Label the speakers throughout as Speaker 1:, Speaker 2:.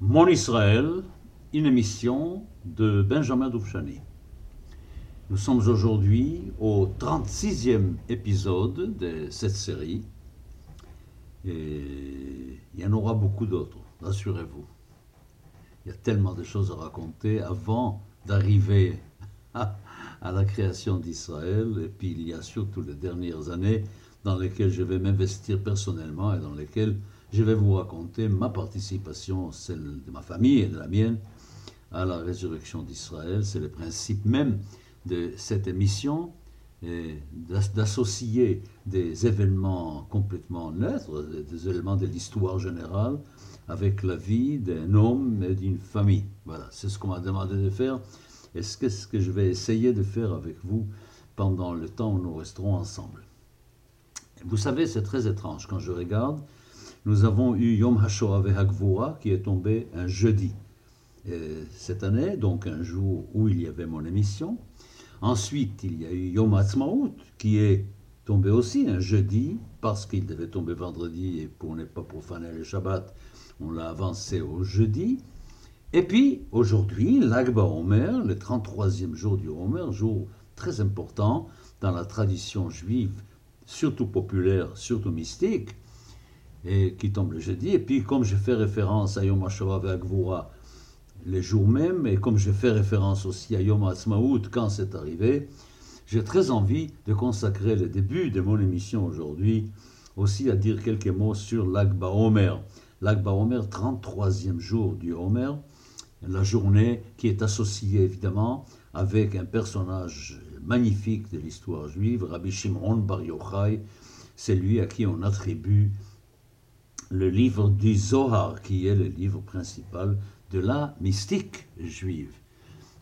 Speaker 1: Mon Israël, une émission de Benjamin Doufchani. Nous sommes aujourd'hui au 36e épisode de cette série et il y en aura beaucoup d'autres, rassurez-vous. Il y a tellement de choses à raconter avant d'arriver à, à la création d'Israël et puis il y a surtout les dernières années dans lesquelles je vais m'investir personnellement et dans lesquelles je vais vous raconter ma participation, celle de ma famille et de la mienne, à la résurrection d'Israël. C'est le principe même de cette émission, d'associer des événements complètement neutres, des éléments de l'histoire générale, avec la vie d'un homme et d'une famille. Voilà, c'est ce qu'on m'a demandé de faire. Et c'est ce que je vais essayer de faire avec vous pendant le temps où nous resterons ensemble? Vous savez, c'est très étrange quand je regarde nous avons eu Yom HaShoah Hagvura qui est tombé un jeudi cette année, donc un jour où il y avait mon émission. Ensuite, il y a eu Yom Ha'atzmaut qui est tombé aussi un jeudi parce qu'il devait tomber vendredi et pour ne pas profaner le Shabbat, on l'a avancé au jeudi. Et puis aujourd'hui, l'Agba Omer, le 33e jour du Omer, jour très important dans la tradition juive, surtout populaire, surtout mystique et qui tombe le jeudi. Et puis, comme je fais référence à Yom HaShoah Ve'Agvura les jours même, et comme je fais référence aussi à Yom HaAtzmaout quand c'est arrivé, j'ai très envie de consacrer le début de mon émission aujourd'hui aussi à dire quelques mots sur l'Agba Omer. L'Agba Omer, 33e jour du Homer, la journée qui est associée évidemment avec un personnage magnifique de l'histoire juive, Rabbi Shimon Bar Yochai, c'est lui à qui on attribue le livre du Zohar, qui est le livre principal de la mystique juive.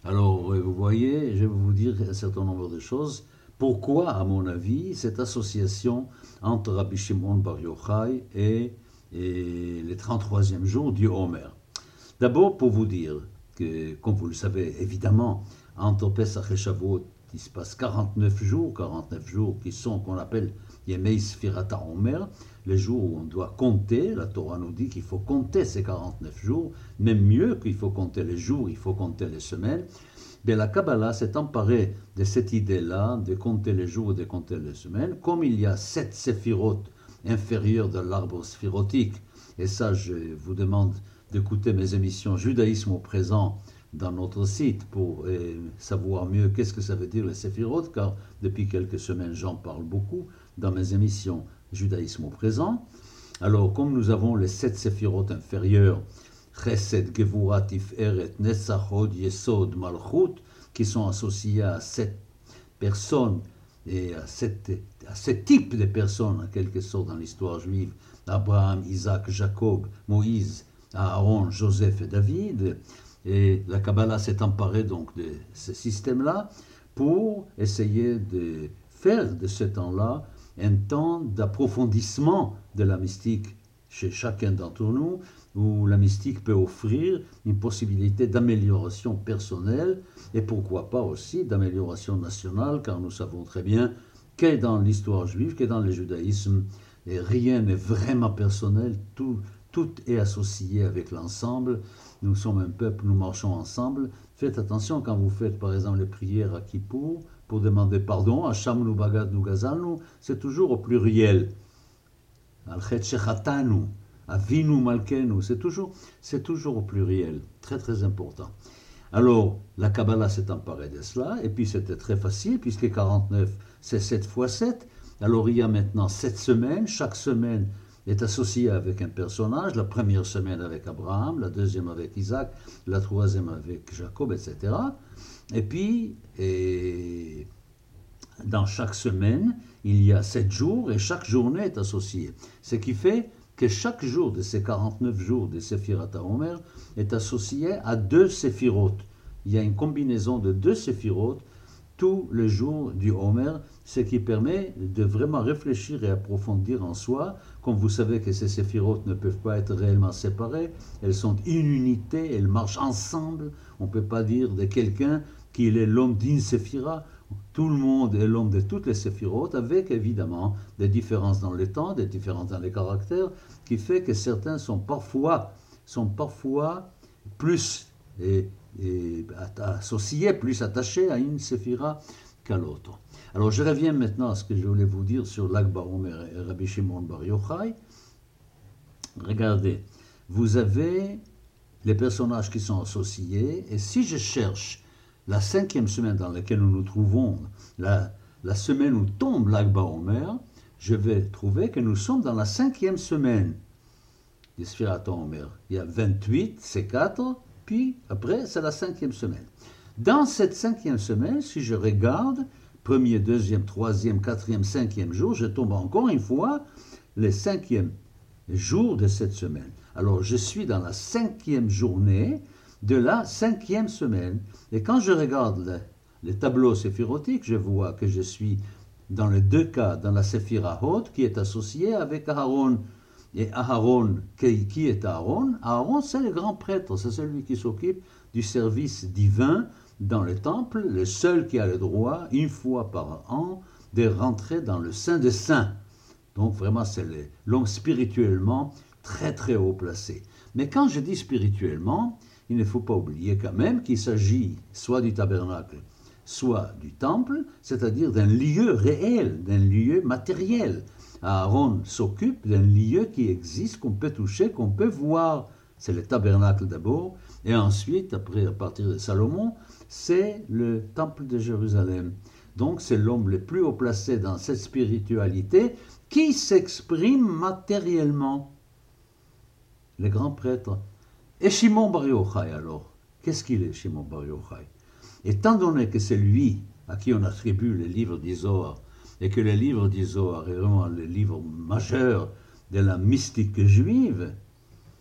Speaker 1: Alors, euh, vous voyez, je vais vous dire un certain nombre de choses. Pourquoi, à mon avis, cette association entre Rabbi Shimon Bar Yochai et, les 33e jours du Homer? D'abord, pour vous dire que, comme vous le savez, évidemment, entre Pesach et Shavuot, il se passe 49 jours, 49 jours qui sont, qu'on appelle Yemei Sfirata Homer, les jours où on doit compter, la Torah nous dit qu'il faut compter ces 49 jours, même mieux qu'il faut compter les jours, il faut compter les semaines. Mais la Kabbalah s'est emparée de cette idée-là, de compter les jours et de compter les semaines. Comme il y a sept séphirotes inférieures de l'arbre sphirotique, et ça je vous demande d'écouter mes émissions Judaïsme au présent dans notre site pour euh, savoir mieux qu'est-ce que ça veut dire les séphirotes, car depuis quelques semaines j'en parle beaucoup dans mes émissions judaïsme au présent. Alors, comme nous avons les sept séphirotes inférieures, Chesed, Gevura, Tiferet, Netzachod, Yesod, Malchut, qui sont associés à sept personnes et à sept, à sept types de personnes, en quelque sorte, dans l'histoire juive Abraham, Isaac, Jacob, Moïse, Aaron, Joseph et David. Et la Kabbalah s'est emparée donc de ce système-là pour essayer de faire de ce temps-là un temps d'approfondissement de la mystique chez chacun d'entre nous, où la mystique peut offrir une possibilité d'amélioration personnelle et pourquoi pas aussi d'amélioration nationale, car nous savons très bien qu'est dans l'histoire juive, qu'est dans le judaïsme, et rien n'est vraiment personnel, tout, tout est associé avec l'ensemble. Nous sommes un peuple, nous marchons ensemble. Faites attention quand vous faites par exemple les prières à Kippour, pour demander pardon, Hacham nu bagad nu gazalnu, c'est toujours au pluriel. Al-Chet Avinu Malkenu, c'est toujours, c'est toujours au pluriel, très très important. Alors, la Kabbalah s'est emparée de cela, et puis c'était très facile, puisque 49, c'est 7 fois 7. Alors, il y a maintenant 7 semaines, chaque semaine est associée avec un personnage, la première semaine avec Abraham, la deuxième avec Isaac, la troisième avec Jacob, etc. Et puis, dans chaque semaine, il y a sept jours et chaque journée est associée. Ce qui fait que chaque jour de ces 49 jours de Sephirat Omer est associé à deux séphirotes. Il y a une combinaison de deux séphirotes tous les jours du Homer, ce qui permet de vraiment réfléchir et approfondir en soi. Comme vous savez que ces séphirotes ne peuvent pas être réellement séparées, elles sont une unité, elles marchent ensemble. On ne peut pas dire de quelqu'un qu'il est l'homme d'une séphira. Tout le monde est l'homme de toutes les séphirotes, avec évidemment des différences dans le temps, des différences dans les caractères, qui fait que certains sont parfois sont parfois plus associés, plus attachés à une séphira qu'à l'autre. Alors je reviens maintenant à ce que je voulais vous dire sur l'Akba Omer et Rabbi Shimon Bar Yochai. Regardez, vous avez les personnages qui sont associés, et si je cherche la cinquième semaine dans laquelle nous nous trouvons, la, semaine où tombe l'Akba Omer, je vais trouver que nous sommes dans la cinquième semaine des Omer. Il y a 28, c'est 4, puis après, c'est la cinquième semaine. Dans cette cinquième semaine, si je regarde, premier, deuxième, troisième, quatrième, cinquième jour, je tombe encore une fois les cinquièmes jours de cette semaine. Alors, je suis dans la cinquième journée de la cinquième semaine. Et quand je regarde les, tableaux séphirotiques, je vois que je suis dans les deux cas dans la séphira haute qui est associée avec Aaron. Et Aaron, qui est Aaron Aaron, c'est le grand prêtre, c'est celui qui s'occupe du service divin dans le temple, le seul qui a le droit, une fois par an, de rentrer dans le Saint des Saints. Donc vraiment, c'est l'homme spirituellement très très haut placé. Mais quand je dis spirituellement, il ne faut pas oublier quand même qu'il s'agit soit du tabernacle, soit du temple, c'est-à-dire d'un lieu réel, d'un lieu matériel. Aaron s'occupe d'un lieu qui existe, qu'on peut toucher, qu'on peut voir. C'est le tabernacle d'abord, et ensuite, après, à partir de Salomon, c'est le temple de Jérusalem. Donc c'est l'homme le plus haut placé dans cette spiritualité qui s'exprime matériellement. Les grands prêtres. Et Shimon Bar Yochai alors Qu'est-ce qu'il est, Shimon Bar Yochai? Étant donné que c'est lui à qui on attribue le livre d'Isoar, et que le livre d'Isoar est vraiment le livre majeur de la mystique juive,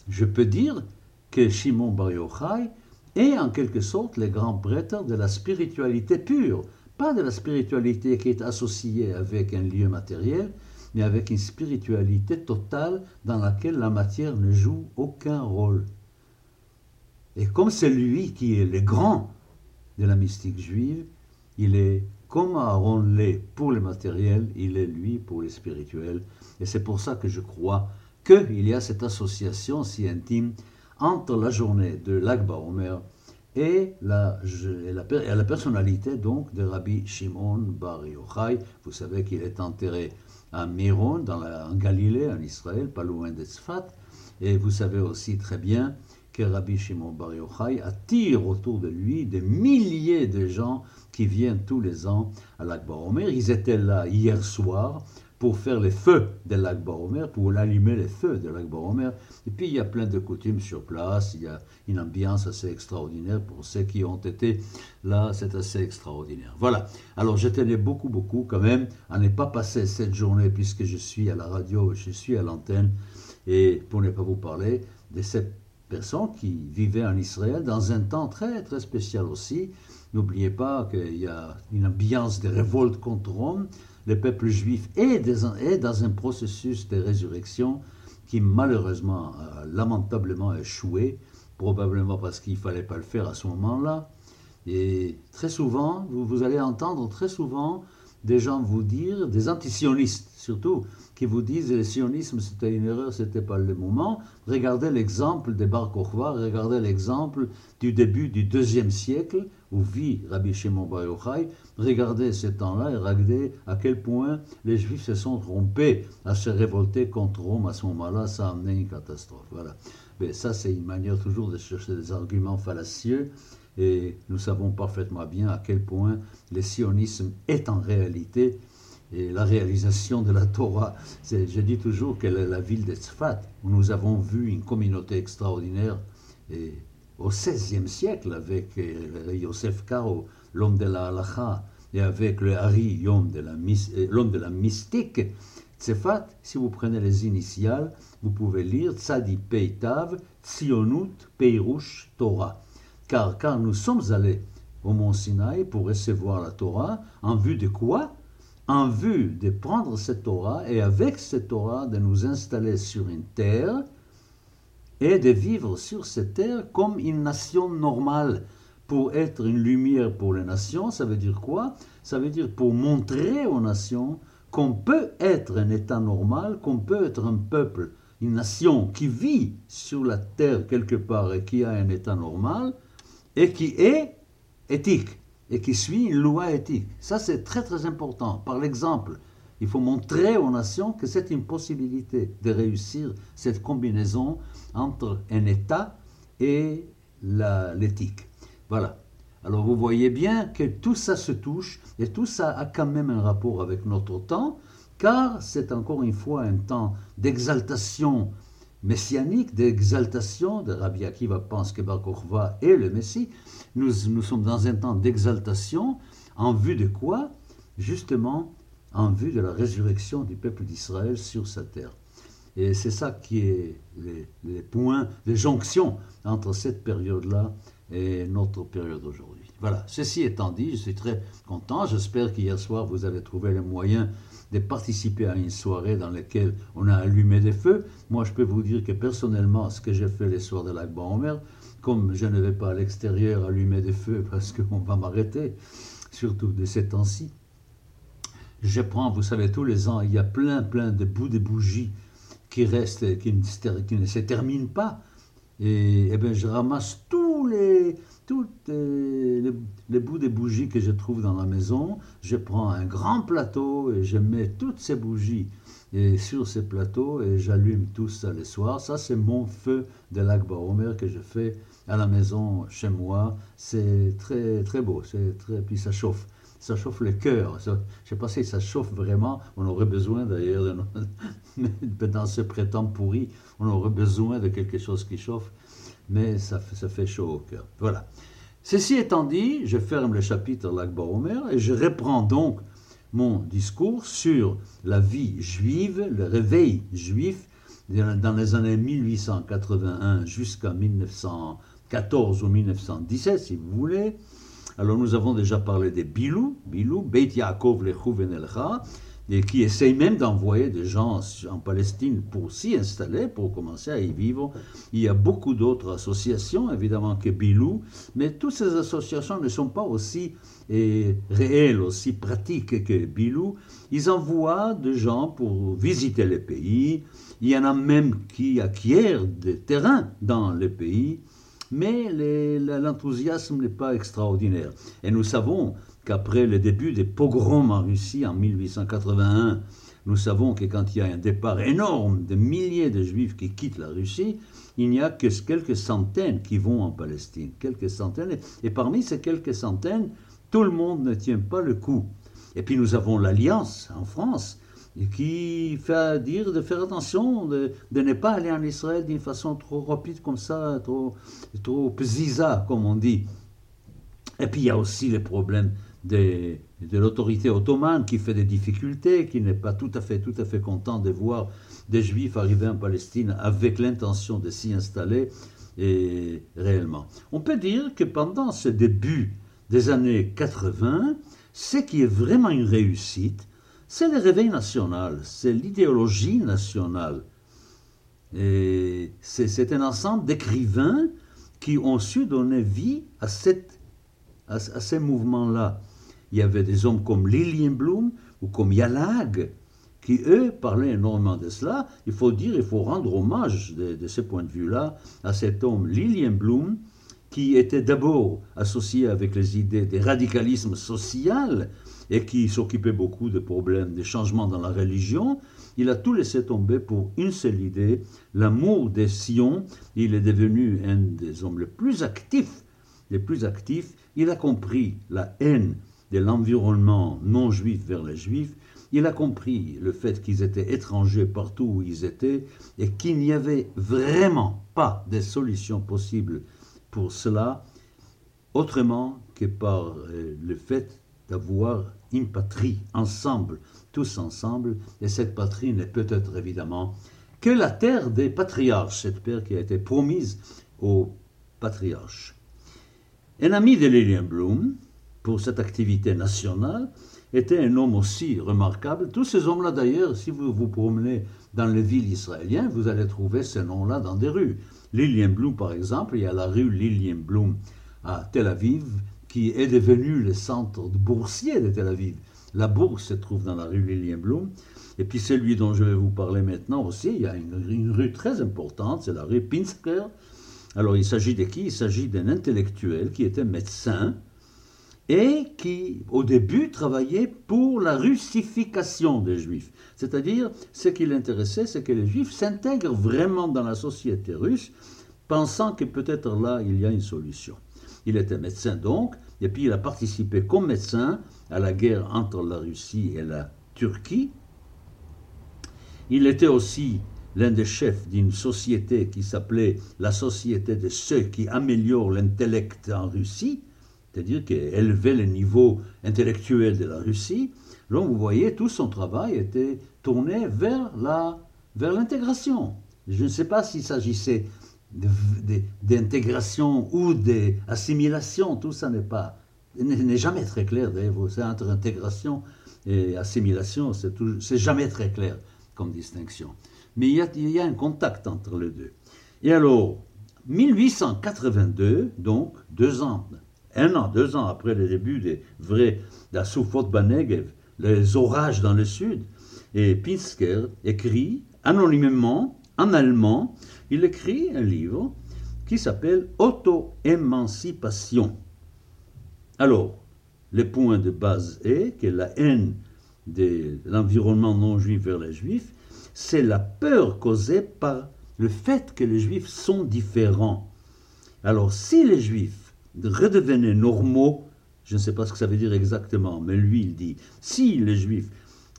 Speaker 1: je peux dire que Shimon Bar Yochai est en quelque sorte le grand prêtre de la spiritualité pure, pas de la spiritualité qui est associée avec un lieu matériel, mais avec une spiritualité totale dans laquelle la matière ne joue aucun rôle. Et comme c'est lui qui est le grand de la mystique juive, il est comme Aaron l'est pour le matériel, il est lui pour le spirituel. Et c'est pour ça que je crois qu'il y a cette association si intime entre la journée de l'Akba Omer et la, la, personnalité donc de Rabbi Shimon Bar Yochai. Vous savez qu'il est enterré à Miron, dans la, en Galilée, en Israël, pas loin de Tzfat. Et vous savez aussi très bien que Rabbi Shimon Bar Yochai attire autour de lui des milliers de gens qui viennent tous les ans à l'Akba Omer. Ils étaient là hier soir pour faire les feux de lac Baromer, pour allumer les feux de lac Baromer. Et puis il y a plein de coutumes sur place, il y a une ambiance assez extraordinaire pour ceux qui ont été là, c'est assez extraordinaire. Voilà, alors je tenais beaucoup, beaucoup quand même à ne pas passer cette journée puisque je suis à la radio, je suis à l'antenne, et pour ne pas vous parler de cette qui vivait en Israël dans un temps très, très spécial aussi. N'oubliez pas qu'il y a une ambiance de révolte contre Rome le peuple juif est, dans un processus de résurrection qui malheureusement a lamentablement échoué, probablement parce qu'il ne fallait pas le faire à ce moment-là. Et très souvent, vous, allez entendre très souvent des gens vous dire, des antisionistes surtout, qui vous disent le sionisme c'était une erreur, c'était pas le moment. Regardez l'exemple des Bar Kokhba, regardez l'exemple du début du deuxième siècle où vit Rabbi Shimon Bar Yochai. Regardez ce temps-là et regardez à quel point les Juifs se sont trompés à se révolter contre Rome à ce moment-là, ça a amené une catastrophe. Voilà. Mais ça, c'est une manière toujours de chercher des arguments fallacieux. Et nous savons parfaitement bien à quel point le sionisme est en réalité la réalisation de la Torah. Je dis toujours que la ville de Tzfat, où nous avons vu une communauté extraordinaire et au XVIe siècle avec euh, Yosef Karo, l'homme de la halacha, et avec le Hari, l'homme de, la, euh, l'homme de la mystique. Tzefat, si vous prenez les initiales, vous pouvez lire Tzadi Peitav, Tzionut Peirush Torah. Car quand nous sommes allés au mont Sinaï pour recevoir la Torah, en vue de quoi? En vue de prendre cette Torah et avec cette Torah de nous installer sur une terre et de vivre sur cette terre comme une nation normale. Pour être une lumière pour les nations, ça veut dire quoi? Ça veut dire pour montrer aux nations qu'on peut être un État normal, qu'on peut être un peuple une nation qui vit sur la terre quelque part et qui a un état normal et qui est éthique et qui suit une loi éthique. Ça, c'est très très important. Par l'exemple, il faut montrer aux nations que c'est une possibilité de réussir cette combinaison entre un État et l'éthique. Voilà. Alors vous voyez bien que tout ça se touche et tout ça a quand même un rapport avec notre temps, car c'est encore une fois un temps d'exaltation messianique, d'exaltation, de Rabbi Akiva pense que Bar est le Messie. Nous, nous sommes dans un temps d'exaltation en vue de quoi? Justement en vue de la résurrection du peuple d'Israël sur sa terre. Et c'est ça qui est les, les, points, les jonctions entre cette période-là et notre période aujourd'hui. Voilà, ceci étant dit, je suis très content. J'espère qu'hier soir, vous avez trouvé le moyen de participer à une soirée dans laquelle on a allumé des feux. Moi, je peux vous dire que personnellement, ce que j'ai fait les soirs de l'Akba Omer, comme je ne vais pas à l'extérieur allumer des feux parce qu'on va m'arrêter, surtout de ces temps-ci, je prends, vous savez, tous les ans, il y a plein, plein de bouts de bougies qui restent, qui ne, qui ne se terminent pas. Et, et bien, je ramasse tous tous les, les, bouts des bougies que je trouve dans la maison. Je prends un grand plateau et je mets toutes ces bougies et sur ces plateaux et j'allume tout ça le soir. Ça, c'est mon feu de l'Akbar Omer que je fais à la maison chez moi. C'est très, très beau. C'est très, puis ça chauffe ça chauffe le cœur. Je ne sais pas si ça chauffe vraiment. On aurait besoin d'ailleurs, dans ce printemps pourri, on aurait besoin de quelque chose qui chauffe, mais ça, fait chaud au cœur. Voilà. Ceci étant dit, je ferme le chapitre l'Akbar Omer et je reprends donc mon discours sur la vie juive, le réveil juif dans les années 1881 jusqu'à 1914 ou 1917, si vous voulez, alors nous avons déjà parlé des Bilou, Bilou, Beit Yaakov Elcha, et qui essayent même d'envoyer des gens en Palestine pour s'y installer, pour commencer à y vivre. Il y a beaucoup d'autres associations, évidemment, que Bilou, mais toutes ces associations ne sont pas aussi réelles, aussi pratiques que Bilou. Ils envoient des gens pour visiter les pays. Il y en a même qui acquièrent des terrains dans les pays mais l'enthousiasme n'est pas extraordinaire. Et nous savons qu'après le début des pogroms en Russie en 1881, nous savons que quand il y a un départ énorme de milliers de juifs qui quittent la Russie, il n'y a que quelques centaines qui vont en Palestine. Quelques centaines. Et parmi ces quelques centaines, tout le monde ne tient pas le coup. Et puis nous avons l'Alliance en France qui fait dire de faire attention, de, ne pas aller en Israël d'une façon trop rapide comme ça, trop, trop ziza, comme on dit. Et puis il y a aussi le problème de, l'autorité ottomane qui fait des difficultés, qui n'est pas tout à fait, tout à fait content de voir des juifs arriver en Palestine avec l'intention de s'y installer réellement. On peut dire que pendant ce début des années 80, ce qui est vraiment une réussite, c'est le réveil national, c'est l'idéologie nationale. Et c'est un ensemble d'écrivains qui ont su donner vie à, cette, à, ces mouvements-là. Il y avait des hommes comme Lilienblum ou comme Yalag, qui, eux, parlaient énormément de cela. Il faut dire, il faut rendre hommage de, de ce point de vue-là à cet homme Lilienblum, qui était d'abord associé avec les idées des radicalismes social, et qui s'occupait beaucoup des problèmes, des changements dans la religion, il a tout laissé tomber pour une seule idée, l'amour des Sion. Il est devenu un des hommes les plus actifs, les plus actifs. Il a compris la haine de l'environnement non juif vers les juifs. Il a compris le fait qu'ils étaient étrangers partout où ils étaient et qu'il n'y avait vraiment pas de solution possible pour cela autrement que par euh, le fait d'avoir une patrie ensemble, tous ensemble, et cette patrie n'est peut-être évidemment que la terre des patriarches, cette terre qui a été promise aux patriarches. Un ami de Lilian Bloom, pour cette activité nationale, était un homme aussi remarquable. Tous ces hommes-là, d'ailleurs, si vous vous promenez dans les villes israéliennes, vous allez trouver ces noms-là dans des rues. Lilian Bloom, par exemple, il y a la rue Lilian Bloom à Tel Aviv, qui est devenu le centre boursier de Tel Aviv. La bourse se trouve dans la rue Lilienblum. Et puis celui dont je vais vous parler maintenant aussi, il y a une rue très importante, c'est la rue Pinsker. Alors il s'agit de qui? Il s'agit d'un intellectuel qui était médecin et qui, au début, travaillait pour la russification des Juifs. C'est-à-dire, ce qui l'intéressait, c'est que les Juifs s'intègrent vraiment dans la société russe, pensant que peut-être là, il y a une solution. Il était médecin donc, et puis il a participé comme médecin à la guerre entre la Russie et la Turquie. Il était aussi l'un des chefs d'une société qui s'appelait la Société de ceux qui améliorent l'intellect en Russie, c'est-à-dire qui élevait le niveau intellectuel de la Russie. Donc vous voyez, tout son travail était tourné vers la vers l'intégration. Je ne sais pas s'il s'agissait d'intégration ou d'assimilation, tout ça n'est pas n'est jamais très clair. C'est entre intégration et assimilation, c'est jamais très clair comme distinction. Mais il y, a, il y, a, un contact entre les deux. Et alors, 1882, donc deux ans un an, deux ans après le début des vrais d'Assoufot Banegev, les orages dans le sud, et Pinsker écrit anonymement, en allemand, il écrit un livre qui s'appelle Auto-émancipation. Alors, le point de base est que la haine de l'environnement non juif vers les juifs, c'est la peur causée par le fait que les juifs sont différents. Alors, si les juifs redevenaient normaux, je ne sais pas ce que ça veut dire exactement, mais lui il dit, si les juifs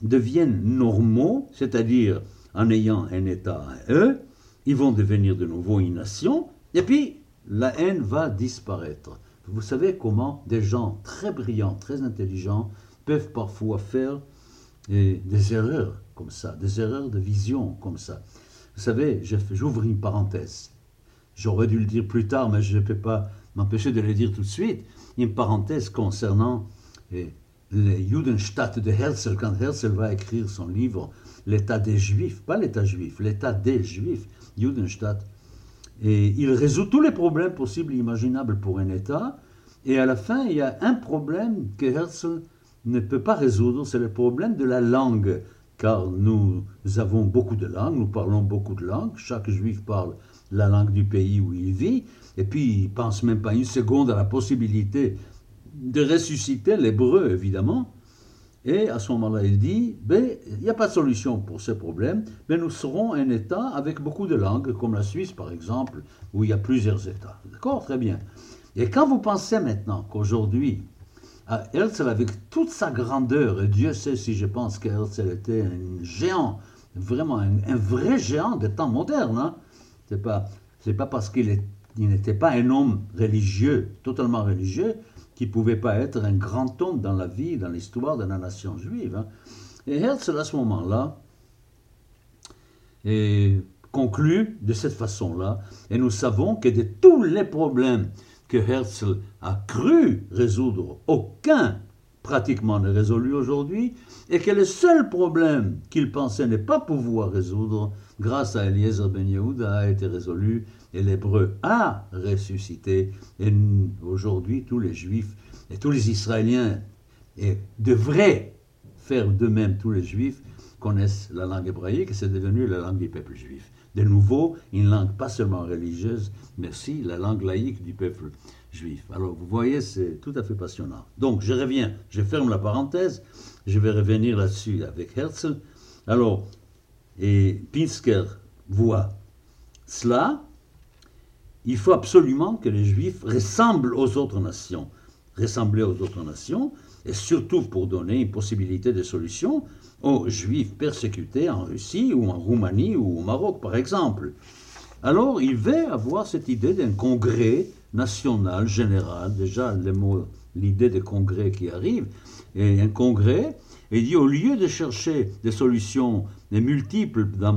Speaker 1: deviennent normaux, c'est-à-dire en ayant un État à eux, ils vont devenir de nouveau une nation, et puis la haine va disparaître. Vous savez comment des gens très brillants, très intelligents, peuvent parfois faire eh, des erreurs comme ça, des erreurs de vision comme ça. Vous savez, j'ouvre une parenthèse. J'aurais dû le dire plus tard, mais je ne peux pas m'empêcher de le dire tout de suite. Une parenthèse concernant eh, les Judenstadt de Herzl, quand Herzl va écrire son livre L'état des Juifs, pas l'état juif, l'état des Juifs, Judenstadt. Et il résout tous les problèmes possibles et imaginables pour un État. Et à la fin, il y a un problème que Herzl ne peut pas résoudre, c'est le problème de la langue. Car nous avons beaucoup de langues, nous parlons beaucoup de langues, chaque juif parle la langue du pays où il vit, et puis il pense même pas une seconde à la possibilité de ressusciter l'hébreu, évidemment. Et à ce moment-là, il dit, ben, il n'y a pas de solution pour ce problème, mais nous serons un État avec beaucoup de langues, comme la Suisse par exemple, où il y a plusieurs États. D'accord? Très bien. Et quand vous pensez maintenant qu'aujourd'hui, Herzl, avec toute sa grandeur, et Dieu sait si je pense qu'Herzl était un géant, vraiment un, vrai géant des temps modernes, hein, c'est pas, pas parce qu'il n'était pas un homme religieux, totalement religieux, qui pouvait pas être un grand homme dans la vie, dans l'histoire de la nation juive. Hein. Et Herzl, à ce moment-là, conclut de cette façon-là, et nous savons que de tous les problèmes que Herzl a cru résoudre, aucun pratiquement n'est résolu aujourd'hui, et que le seul problème qu'il pensait ne pas pouvoir résoudre, grâce à Eliezer Ben Yehuda, a été résolu et l'hébreu a ressuscité. Et aujourd'hui, tous les juifs et tous les Israéliens et devraient faire de même, tous les juifs connaissent la langue hébraïque et c'est devenu la langue du peuple juif. De nouveau, une langue pas seulement religieuse, mais aussi la langue laïque du peuple juif. Alors vous voyez, c'est tout à fait passionnant. Donc je reviens, je ferme la parenthèse, je vais revenir là-dessus avec Herzl. Alors, et Pinsker voit cela, il faut absolument que les Juifs ressemblent aux autres nations. Ressembler aux autres nations, et surtout pour donner une possibilité de solution aux Juifs persécutés en Russie ou en Roumanie ou au Maroc, par exemple. Alors, il va avoir cette idée d'un congrès national, général, déjà l'idée de congrès qui arrive, et un congrès, et il dit au lieu de chercher des solutions multiples dans,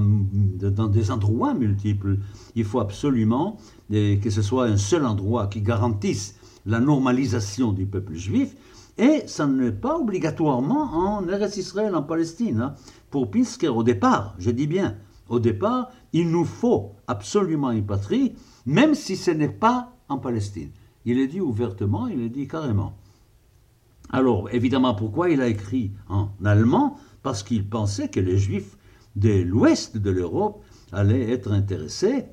Speaker 1: des endroits multiples, il faut absolument que ce soit un seul endroit qui garantisse la normalisation du peuple juif, et ça n'est pas obligatoirement en Eretz Israël, en Palestine. Pour Pinsker, au départ, je dis bien, au départ, il nous faut absolument une patrie, même si ce n'est pas en Palestine. Il est dit ouvertement, il est dit carrément. Alors, évidemment, pourquoi il a écrit en allemand? Parce qu'il pensait que les Juifs de l'ouest de l'Europe allaient être intéressés,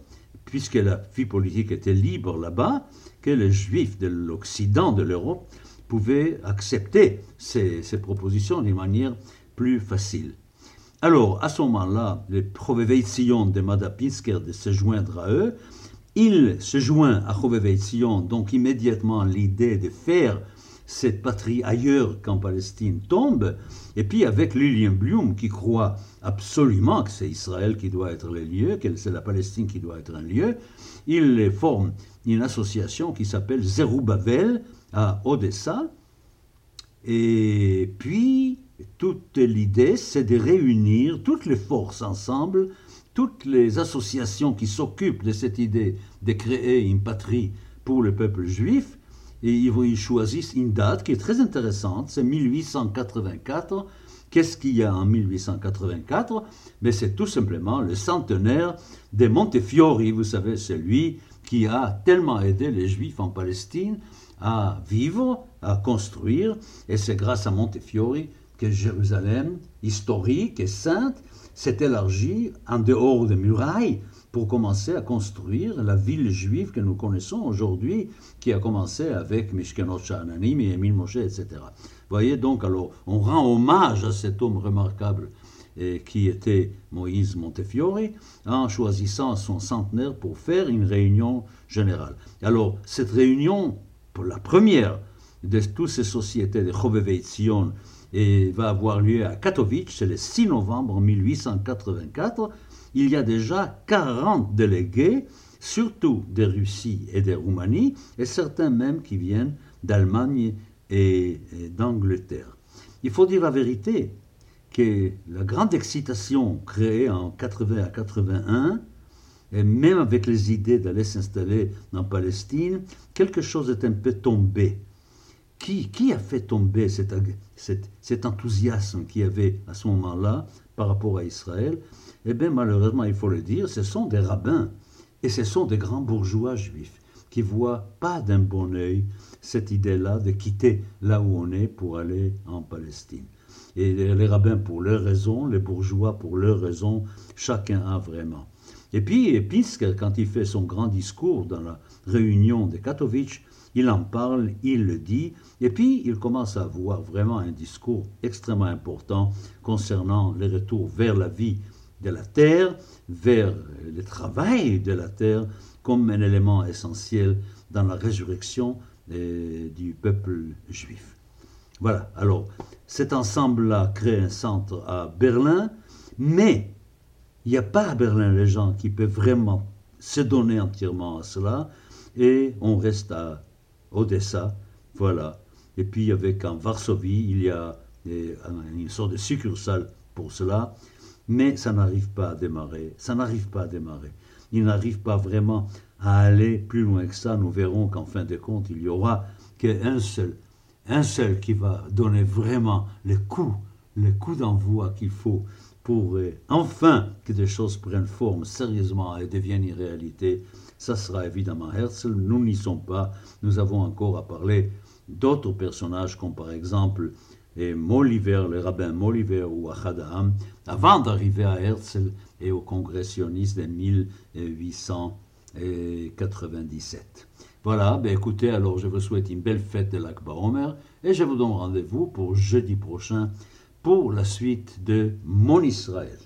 Speaker 1: puisque la vie politique était libre là-bas, que les Juifs de l'Occident de l'Europe pouvaient accepter ces, propositions d'une manière plus facile. Alors, à ce moment-là, le Proveveitzion de Madapinsker de se joindre à eux. Il se joint à Proveveitzion, donc immédiatement l'idée de faire cette patrie ailleurs qu'en Palestine tombe. Et puis avec Lilian Blum qui croit absolument que c'est Israël qui doit être le lieu, que c'est la Palestine qui doit être un lieu, il forme une association qui s'appelle Zerubbabel à Odessa. Et puis toute l'idée, c'est de réunir toutes les forces ensemble, toutes les associations qui s'occupent de cette idée de créer une patrie pour le peuple juif. Et ils choisissent une date qui est très intéressante, c'est 1884. Qu'est-ce qu'il y a en 1884 Mais c'est tout simplement le centenaire de Montefiore, vous savez, celui qui a tellement aidé les Juifs en Palestine à vivre, à construire, et c'est grâce à Montefiore que Jérusalem, historique et sainte, s'est élargie en dehors des murailles pour commencer à construire la ville juive que nous connaissons aujourd'hui, qui a commencé avec Mishkenot Sha'ananim et Emile Moshe, etc. Voyez donc, alors, on rend hommage à cet homme remarquable qui était Moïse Montefiore, en choisissant son centenaire pour faire une réunion générale. Alors, cette réunion, pour la première de toutes ces sociétés de Chobevei va avoir lieu à Katowice, c'est le 6 novembre 1884. Il y a déjà 40 délégués, surtout de Russie et de Roumanie, et certains même qui viennent d'Allemagne et, d'Angleterre. Il faut dire la vérité que la grande excitation créée en 80 à 81, et même avec les idées d'aller s'installer en Palestine, quelque chose est un peu tombé. Qui, qui a fait tomber cet, cet, enthousiasme qu'il y avait à ce moment-là par rapport à Israël Eh bien, malheureusement, il faut le dire, ce sont des rabbins et ce sont des grands bourgeois juifs qui voient pas d'un bon œil cette idée-là de quitter là où on est pour aller en Palestine. Et les rabbins pour leurs raisons, les bourgeois pour leurs raisons, chacun a vraiment. Et puis, puisque quand il fait son grand discours dans la réunion de Katowice, il en parle, il le dit, et puis il commence à avoir vraiment un discours extrêmement important concernant le retour vers la vie de la terre, vers le travail de la terre comme un élément essentiel dans la résurrection euh, du peuple juif. Voilà, alors cet ensemble-là crée un centre à Berlin, mais il n'y a pas à Berlin les gens qui peuvent vraiment se donner entièrement à cela, et on reste à Odessa, voilà. Et puis avec en Varsovie, il y a une sorte de succursale pour cela, mais ça n'arrive pas à démarrer, ça n'arrive pas à démarrer. Il n'arrive pas vraiment à aller plus loin que ça. Nous verrons qu'en fin de compte, il y aura qu'un seul, un seul qui va donner vraiment le coup, le coup d'envoi qu'il faut pour enfin que des choses prennent forme sérieusement et deviennent une réalité, ça sera évidemment Herzl. Nous n'y sommes pas. Nous avons encore à parler d'autres personnages, comme par exemple et eh, Moliver, le rabbin Moliver ou Achadaam, avant d'arriver à Herzl et au congressionniste de 1897. Voilà, ben écoutez, alors je vous souhaite une belle fête de l'Akba et je vous donne rendez-vous pour jeudi prochain pour la suite de Mon Israël.